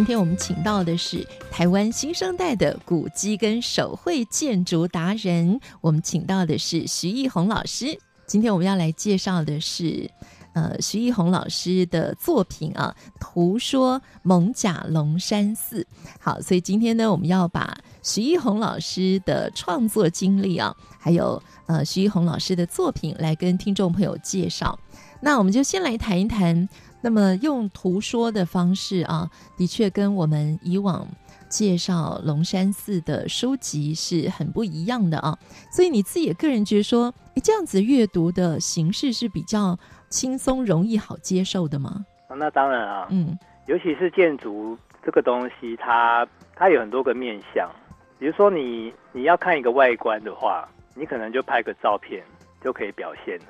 今天我们请到的是台湾新生代的古迹跟手绘建筑达人，我们请到的是徐奕鸿老师。今天我们要来介绍的是。呃，徐奕鸿老师的作品啊，图说蒙甲龙山寺。好，所以今天呢，我们要把徐奕鸿老师的创作经历啊，还有呃徐奕鸿老师的作品来跟听众朋友介绍。那我们就先来谈一谈，那么用图说的方式啊，的确跟我们以往介绍龙山寺的书籍是很不一样的啊。所以你自己也个人觉得说，诶，这样子阅读的形式是比较。轻松、容易、好接受的吗？那当然啊，嗯，尤其是建筑这个东西，它它有很多个面向。比如说你，你你要看一个外观的话，你可能就拍个照片就可以表现了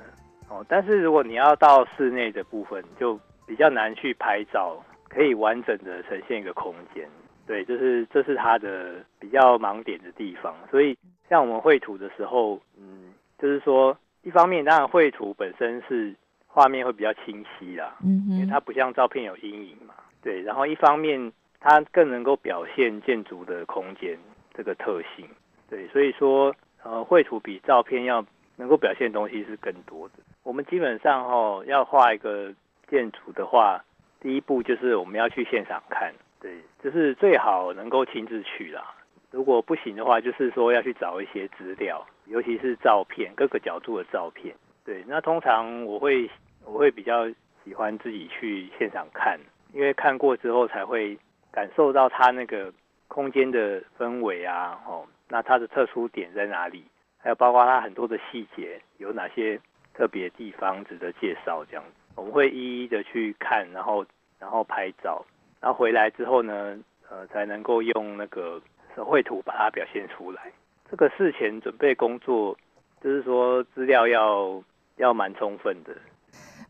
哦。但是如果你要到室内的部分，就比较难去拍照，可以完整的呈现一个空间。对，就是这是它的比较盲点的地方。所以，像我们绘图的时候，嗯，就是说，一方面当然绘图本身是。画面会比较清晰啦，嗯，因为它不像照片有阴影嘛，对。然后一方面，它更能够表现建筑的空间这个特性，对。所以说，呃，绘图比照片要能够表现的东西是更多的。我们基本上哈，要画一个建筑的话，第一步就是我们要去现场看，对，就是最好能够亲自去啦。如果不行的话，就是说要去找一些资料，尤其是照片，各个角度的照片。对，那通常我会我会比较喜欢自己去现场看，因为看过之后才会感受到它那个空间的氛围啊，哦，那它的特殊点在哪里？还有包括它很多的细节有哪些特别地方值得介绍？这样子我们会一一的去看，然后然后拍照，然后回来之后呢，呃，才能够用那个手绘图把它表现出来。这个事前准备工作就是说资料要。要蛮充分的，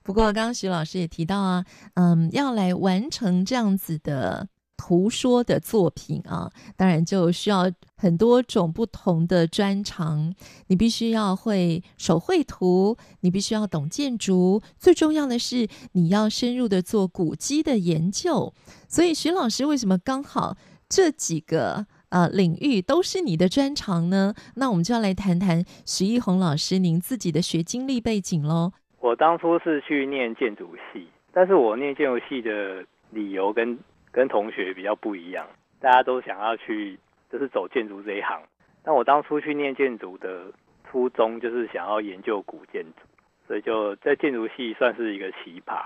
不过刚刚徐老师也提到啊，嗯，要来完成这样子的图说的作品啊，当然就需要很多种不同的专长。你必须要会手绘图，你必须要懂建筑，最重要的是你要深入的做古迹的研究。所以徐老师为什么刚好这几个？啊，领域都是你的专长呢。那我们就要来谈谈徐一红老师您自己的学经历背景喽。我当初是去念建筑系，但是我念建筑系的理由跟跟同学比较不一样。大家都想要去就是走建筑这一行，但我当初去念建筑的初衷就是想要研究古建筑，所以就在建筑系算是一个奇葩。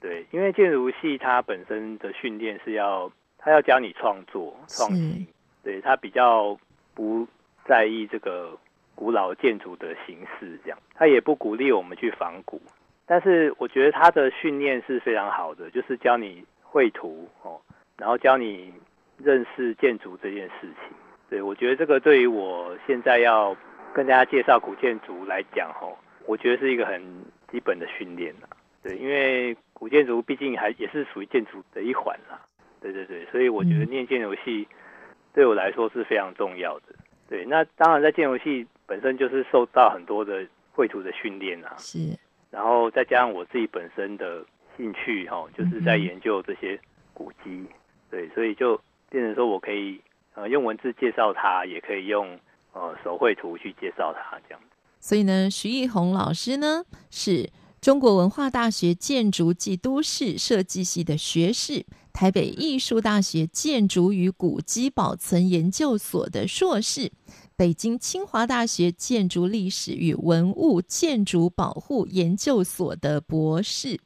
对，因为建筑系它本身的训练是要，它要教你创作创新。对，他比较不在意这个古老建筑的形式，这样他也不鼓励我们去仿古。但是我觉得他的训练是非常好的，就是教你绘图哦，然后教你认识建筑这件事情。对，我觉得这个对于我现在要跟大家介绍古建筑来讲，哦，我觉得是一个很基本的训练。对，因为古建筑毕竟还也是属于建筑的一环啦。对对对，所以我觉得念建游戏。对我来说是非常重要的。对，那当然在建游戏本身就是受到很多的绘图的训练啊，是，然后再加上我自己本身的兴趣哈，就是在研究这些古迹，嗯、对，所以就变成说我可以呃用文字介绍它，也可以用呃手绘图去介绍它这样。所以呢，徐艺红老师呢是中国文化大学建筑暨都市设计系的学士。台北艺术大学建筑与古迹保存研究所的硕士，北京清华大学建筑历史与文物建筑保护研究所的博士。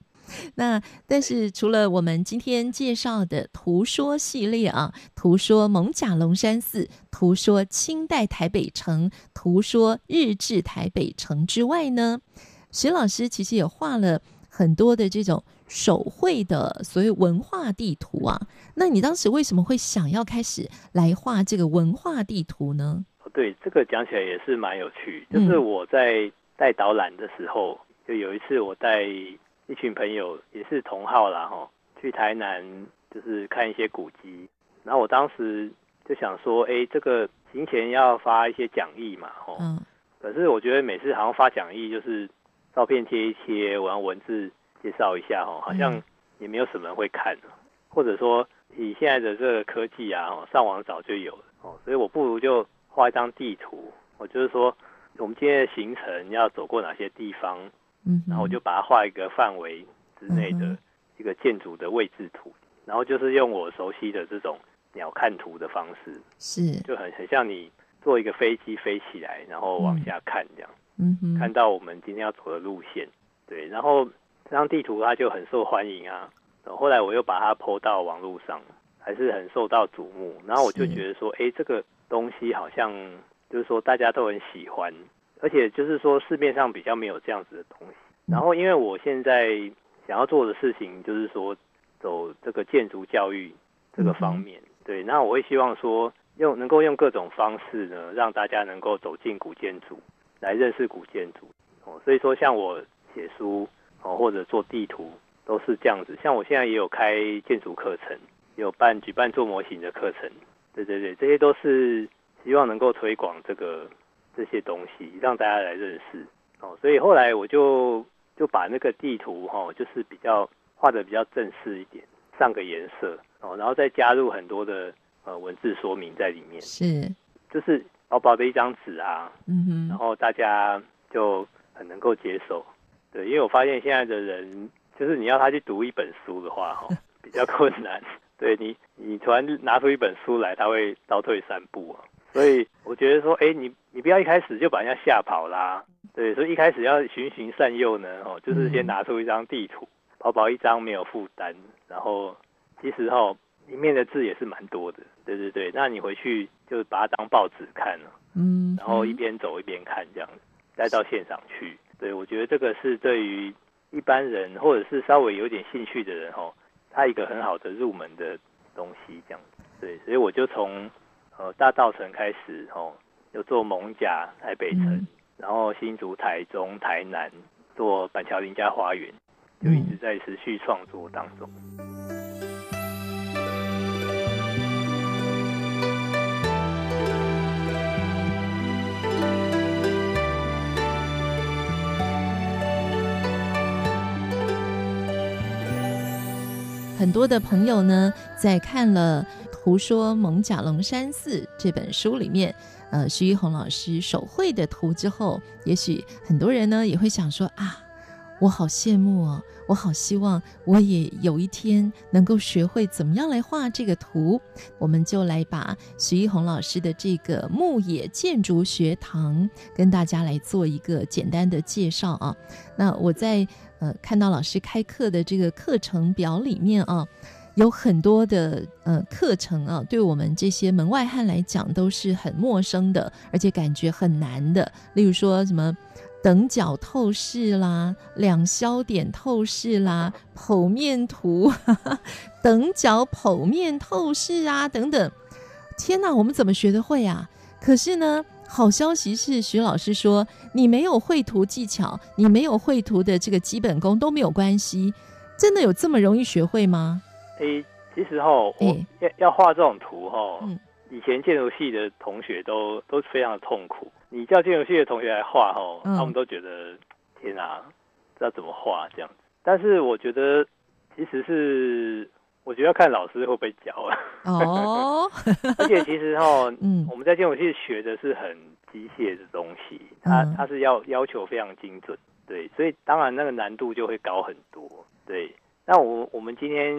那但是除了我们今天介绍的图说系列啊，图说蒙甲龙山寺，图说清代台北城，图说日治台北城之外呢，徐老师其实也画了很多的这种手绘的所谓文化地图啊。那你当时为什么会想要开始来画这个文化地图呢？对，这个讲起来也是蛮有趣。就是我在带导览的时候，嗯、就有一次我带一群朋友，也是同好啦，哈，去台南就是看一些古迹。然后我当时就想说，哎，这个行前要发一些讲义嘛，哦。嗯。可是我觉得每次好像发讲义，就是照片贴一贴，我用文字介绍一下，哦，好像也没有什么人会看，或者说以现在的这个科技啊，上网早就有了，哦，所以我不如就。画一张地图，我就是说，我们今天的行程要走过哪些地方，嗯，然后我就把它画一个范围之内的一个建筑的位置图，然后就是用我熟悉的这种鸟瞰图的方式，是，就很很像你坐一个飞机飞起来，然后往下看这样，嗯哼，看到我们今天要走的路线，对，然后这张地图它就很受欢迎啊，然后后来我又把它 po 到网络上，还是很受到瞩目，然后我就觉得说，哎，这个。东西好像就是说大家都很喜欢，而且就是说市面上比较没有这样子的东西。然后因为我现在想要做的事情就是说走这个建筑教育这个方面，对，那我会希望说用能够用各种方式呢，让大家能够走进古建筑，来认识古建筑。哦，所以说像我写书哦，或者做地图都是这样子。像我现在也有开建筑课程，有办举办做模型的课程。对对对，这些都是希望能够推广这个这些东西，让大家来认识哦。所以后来我就就把那个地图哈、哦，就是比较画的比较正式一点，上个颜色哦，然后再加入很多的呃文字说明在里面。是，就是薄薄的一张纸啊，嗯哼，然后大家就很能够接受。对，因为我发现现在的人，就是你要他去读一本书的话，哈、哦，比较困难。对你，你突然拿出一本书来，他会倒退三步啊。所以我觉得说，哎，你你不要一开始就把人家吓跑啦。对，所以一开始要循循善诱呢，哦，就是先拿出一张地图，薄薄一张没有负担，然后其实哈里面的字也是蛮多的。对对对，那你回去就把它当报纸看了，嗯，然后一边走一边看这样子，带到现场去。对，我觉得这个是对于一般人或者是稍微有点兴趣的人哦。他一个很好的入门的东西，这样子，对，所以我就从呃大稻城开始，哦，有做蒙甲台北城，嗯、然后新竹、台中、台南做板桥林家花园，就一直在持续创作当中。很多的朋友呢，在看了《图说蒙甲龙山寺》这本书里面，呃，徐一红老师手绘的图之后，也许很多人呢也会想说啊，我好羡慕哦，我好希望我也有一天能够学会怎么样来画这个图。我们就来把徐一红老师的这个牧野建筑学堂跟大家来做一个简单的介绍啊。那我在。呃，看到老师开课的这个课程表里面啊，有很多的呃课程啊，对我们这些门外汉来讲都是很陌生的，而且感觉很难的。例如说什么等角透视啦、两消点透视啦、剖面图、等角剖面透视啊等等。天哪，我们怎么学得会啊？可是呢，好消息是，徐老师说，你没有绘图技巧，你没有绘图的这个基本功都没有关系。真的有这么容易学会吗？诶，其实哈，我要要画这种图哈，以前建筑系的同学都都非常的痛苦。你叫建筑系的同学来画哈，他们都觉得天哪，知道怎么画这样子。但是我觉得其实是。我觉得要看老师会不会教啊。哦，而且其实哈，嗯，我们在建筑系学的是很机械的东西，它它是要要求非常精准，对，所以当然那个难度就会高很多，对。那我我们今天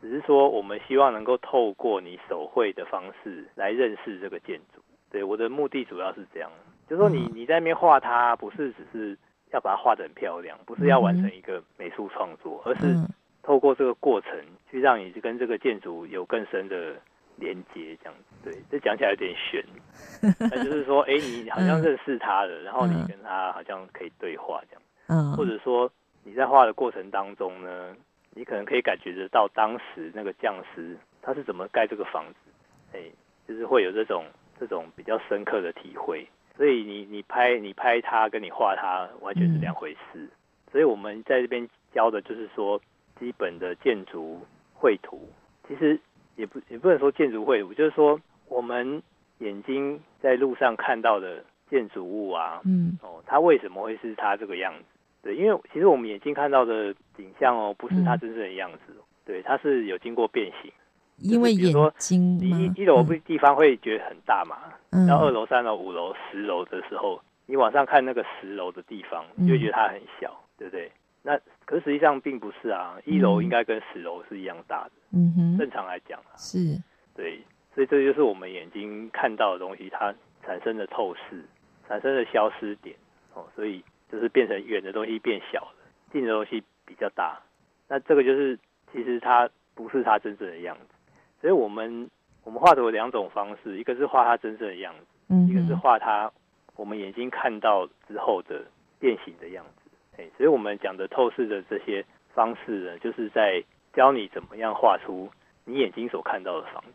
只是说，我们希望能够透过你手绘的方式来认识这个建筑，对，我的目的主要是这样，就是说你你在那边画它，不是只是要把它画得很漂亮，不是要完成一个美术创作，而是透过这个过程去让你跟这个建筑有更深的连接。这样子，对，这讲起来有点悬，那就是说，哎，你好像认识他了，然后你跟他好像可以对话这样，嗯，或者说你在画的过程当中呢，你可能可以感觉得到当时那个匠师他是怎么盖这个房子，哎，就是会有这种这种比较深刻的体会。所以你你拍你拍它跟你画它完全是两回事，嗯，所以我们在这边教的就是说基本的建筑绘图，其实也不也不能说建筑绘图，就是说我们眼睛在路上看到的建筑物啊，嗯，哦，它为什么会是它这个样子？对，因为其实我们眼睛看到的景象哦，不是它真正的样子，嗯，对，它是有经过变形。因为眼睛，你一一楼不地方会觉得很大嘛，嗯、然后二楼、三楼、五楼、十楼的时候，你往上看那个十楼的地方，你就会觉得它很小，嗯、对不对？那可是实际上并不是啊，一楼应该跟十楼是一样大的。嗯哼，正常来讲啊，是，对，所以这就是我们眼睛看到的东西，它产生的透视，产生的消失点哦，所以就是变成远的东西变小了，近的东西比较大。那这个就是其实它不是它真正的样子。所以我们我们画图有两种方式，一个是画它真正的样子，嗯，一个是画它我们眼睛看到之后的变形的样子。哎，所以我们讲的透视的这些方式呢，就是在教你怎么样画出你眼睛所看到的房子。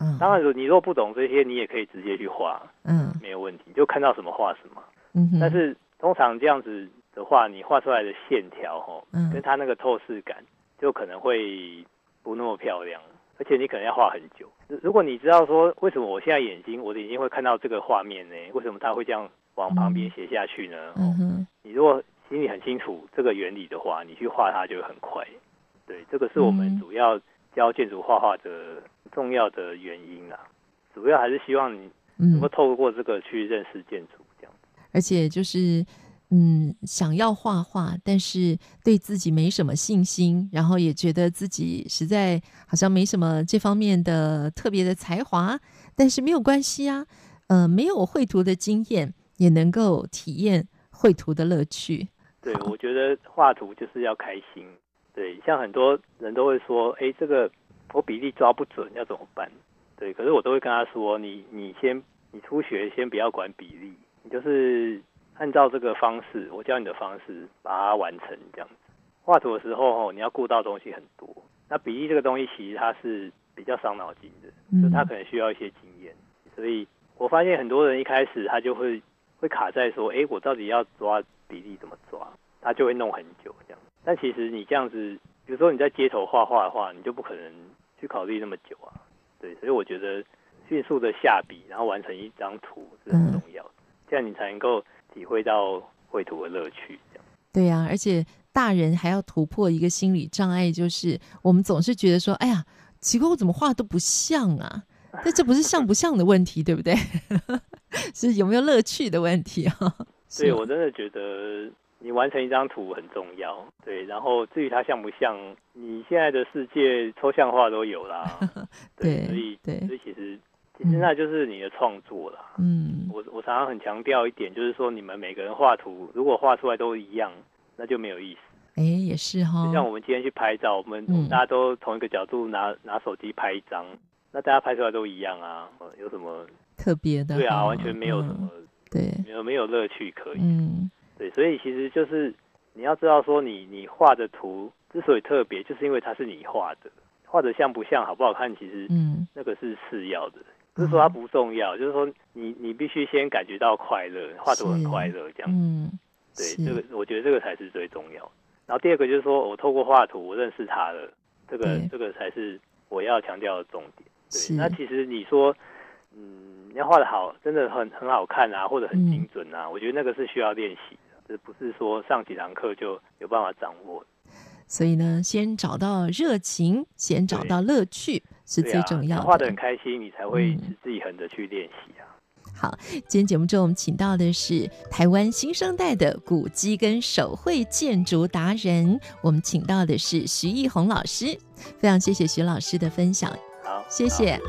嗯，当然，你如果不懂这些，你也可以直接去画，嗯，没有问题，你就看到什么画什么。嗯，但是通常这样子的话，你画出来的线条，哈，嗯，跟它那个透视感就可能会不那么漂亮。而且你可能要画很久。如果你知道说为什么我现在眼睛，我的眼睛会看到这个画面呢？为什么它会这样往旁边斜下去呢？嗯哼。你如果心里很清楚这个原理的话，你去画它就会很快。对，这个是我们主要教建筑画画的重要的原因啦。主要还是希望你能够透过这个去认识建筑。而且就是。嗯，想要画画，但是对自己没什么信心，然后也觉得自己实在好像没什么这方面的特别的才华，但是没有关系啊，呃，没有绘图的经验也能够体验绘图的乐趣。对，我觉得画图就是要开心。对，像很多人都会说，哎，这个我比例抓不准，要怎么办？对，可是我都会跟他说，你你先，你初学先不要管比例，你就是。按照这个方式，我教你的方式把它完成这样子。画图的时候，你要顾到东西很多。那比例这个东西，其实它是比较伤脑筋的，嗯，就它可能需要一些经验。所以我发现很多人一开始他就会会卡在说，哎，我到底要抓比例怎么抓？他就会弄很久这样。但其实你这样子，比如说你在街头画画的话，你就不可能去考虑那么久啊。对，所以我觉得迅速的下笔，然后完成一张图是很重要的，这样你才能够。体会到绘图的乐趣，对呀、啊，而且大人还要突破一个心理障碍，就是我们总是觉得说，哎呀，奇怪，我怎么画都不像啊？但这不是像不像的问题，对不对？是有没有乐趣的问题啊？所以，我真的觉得你完成一张图很重要。对，然后至于它像不像，你现在的世界抽象画都有啦。对，对所以对，所以其实。其实那就是你的创作了。嗯，我我常常很强调一点，就是说你们每个人画图，如果画出来都一样，那就没有意思。哎，也是哈。就像我们今天去拍照，我们、嗯、大家都同一个角度拿拿手机拍一张，那大家拍出来都一样啊，有什么特别的？对啊，完全没有什么，嗯、对，没有没有乐趣可以。嗯，对，所以其实就是你要知道说你你画的图之所以特别，就是因为它是你画的，画的像不像好不好看，其实嗯，那个是次要的。不是说它不重要，嗯、就是说你你必须先感觉到快乐，画图很快乐这样。嗯，对，这个我觉得这个才是最重要。然后第二个就是说我透过画图我认识他了，这个这个才是我要强调的重点。对，那其实你说，嗯，你要画的好，真的很很好看啊，或者很精准啊，嗯，我觉得那个是需要练习的，这不是说上几堂课就有办法掌握。所以呢，先找到热情，先找到乐趣。是最重要的。画得很开心，你才会持之以恒的去练习啊。好，今天节目中我们请到的是台湾新生代的古迹跟手绘建筑达人，我们请到的是徐艺红老师。非常谢谢徐老师的分享。好，谢谢。